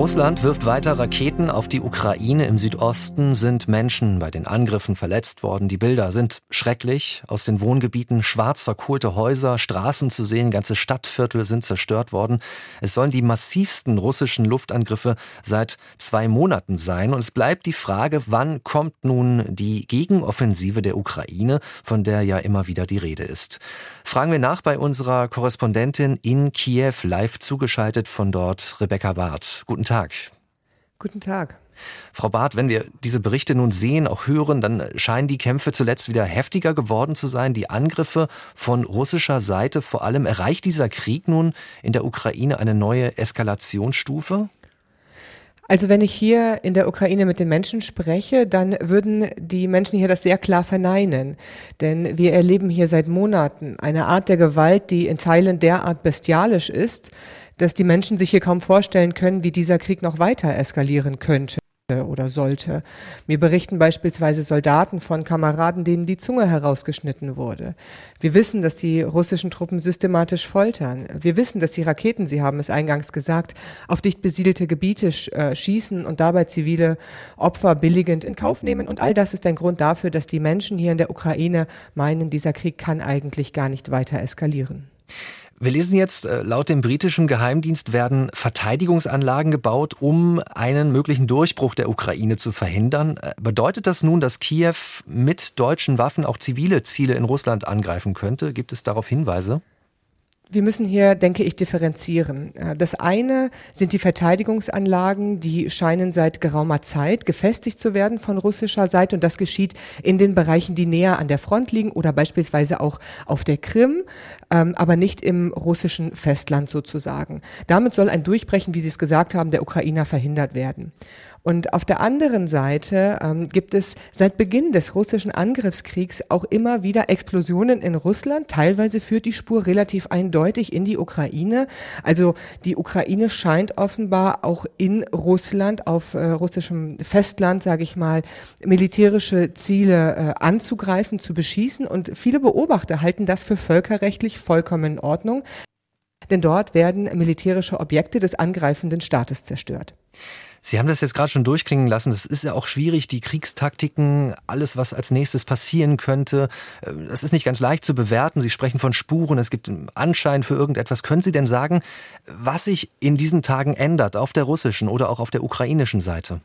Russland wirft weiter Raketen auf die Ukraine. Im Südosten sind Menschen bei den Angriffen verletzt worden. Die Bilder sind schrecklich. Aus den Wohngebieten schwarz verkohlte Häuser, Straßen zu sehen, ganze Stadtviertel sind zerstört worden. Es sollen die massivsten russischen Luftangriffe seit zwei Monaten sein. Und es bleibt die Frage, wann kommt nun die Gegenoffensive der Ukraine, von der ja immer wieder die Rede ist. Fragen wir nach bei unserer Korrespondentin in Kiew, live zugeschaltet von dort, Rebecca Barth. Guten Tag. Guten Tag. Frau Barth, wenn wir diese Berichte nun sehen, auch hören, dann scheinen die Kämpfe zuletzt wieder heftiger geworden zu sein. Die Angriffe von russischer Seite vor allem. Erreicht dieser Krieg nun in der Ukraine eine neue Eskalationsstufe? Also wenn ich hier in der Ukraine mit den Menschen spreche, dann würden die Menschen hier das sehr klar verneinen. Denn wir erleben hier seit Monaten eine Art der Gewalt, die in Teilen derart bestialisch ist, dass die Menschen sich hier kaum vorstellen können, wie dieser Krieg noch weiter eskalieren könnte oder sollte. Mir berichten beispielsweise Soldaten von Kameraden, denen die Zunge herausgeschnitten wurde. Wir wissen, dass die russischen Truppen systematisch foltern. Wir wissen, dass die Raketen, Sie haben es eingangs gesagt, auf dicht besiedelte Gebiete äh, schießen und dabei zivile Opfer billigend in Kauf nehmen. Und all das ist ein Grund dafür, dass die Menschen hier in der Ukraine meinen, dieser Krieg kann eigentlich gar nicht weiter eskalieren. Wir lesen jetzt, äh, laut dem britischen Geheimdienst werden Verteidigungsanlagen gebaut, um einen möglichen Durchbruch der Ukraine zu verhindern. Äh, bedeutet das nun, dass Kiew mit deutschen Waffen auch zivile Ziele in Russland angreifen könnte? Gibt es darauf Hinweise? Wir müssen hier, denke ich, differenzieren. Äh, das eine sind die Verteidigungsanlagen, die scheinen seit geraumer Zeit gefestigt zu werden von russischer Seite und das geschieht in den Bereichen, die näher an der Front liegen oder beispielsweise auch auf der Krim, ähm, aber nicht im russischen Festland sozusagen. Damit soll ein Durchbrechen, wie Sie es gesagt haben, der Ukrainer verhindert werden. Und auf der anderen Seite ähm, gibt es seit Beginn des russischen Angriffskriegs auch immer wieder Explosionen in Russland. Teilweise führt die Spur relativ eindeutig in die Ukraine. Also die Ukraine scheint offenbar auch in Russland, auf äh, russischem Festland, sage ich mal, militärische Ziele äh, anzugreifen, zu beschießen. Und viele Beobachter halten das für völkerrechtlich vollkommen in Ordnung. Denn dort werden militärische Objekte des angreifenden Staates zerstört. Sie haben das jetzt gerade schon durchklingen lassen. Das ist ja auch schwierig, die Kriegstaktiken, alles, was als nächstes passieren könnte. Äh, das ist nicht ganz leicht zu bewerten. Sie sprechen von Spuren, es gibt einen Anschein für irgendetwas. Können Sie denn sagen, was sich in diesen Tagen ändert auf der russischen oder auch auf der ukrainischen Seite?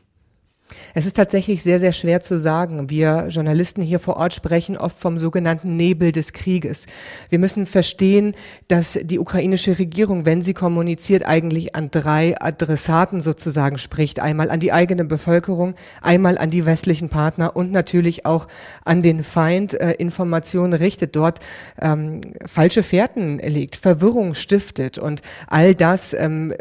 Es ist tatsächlich sehr, sehr schwer zu sagen. Wir Journalisten hier vor Ort sprechen oft vom sogenannten Nebel des Krieges. Wir müssen verstehen, dass die ukrainische Regierung, wenn sie kommuniziert, eigentlich an drei Adressaten sozusagen spricht. Einmal an die eigene Bevölkerung, einmal an die westlichen Partner und natürlich auch an den Feind äh, Informationen richtet, dort ähm, falsche Fährten legt, Verwirrung stiftet und all das ähm,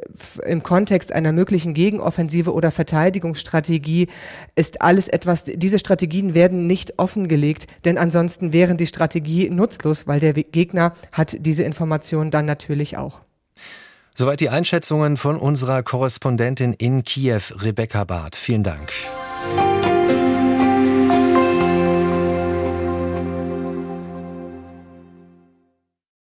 im Kontext einer möglichen Gegenoffensive oder Verteidigungsstrategie Strategie ist alles etwas, diese Strategien werden nicht offengelegt, denn ansonsten wären die Strategie nutzlos, weil der Gegner hat diese Informationen dann natürlich auch. Soweit die Einschätzungen von unserer Korrespondentin in Kiew, Rebecca Barth. Vielen Dank.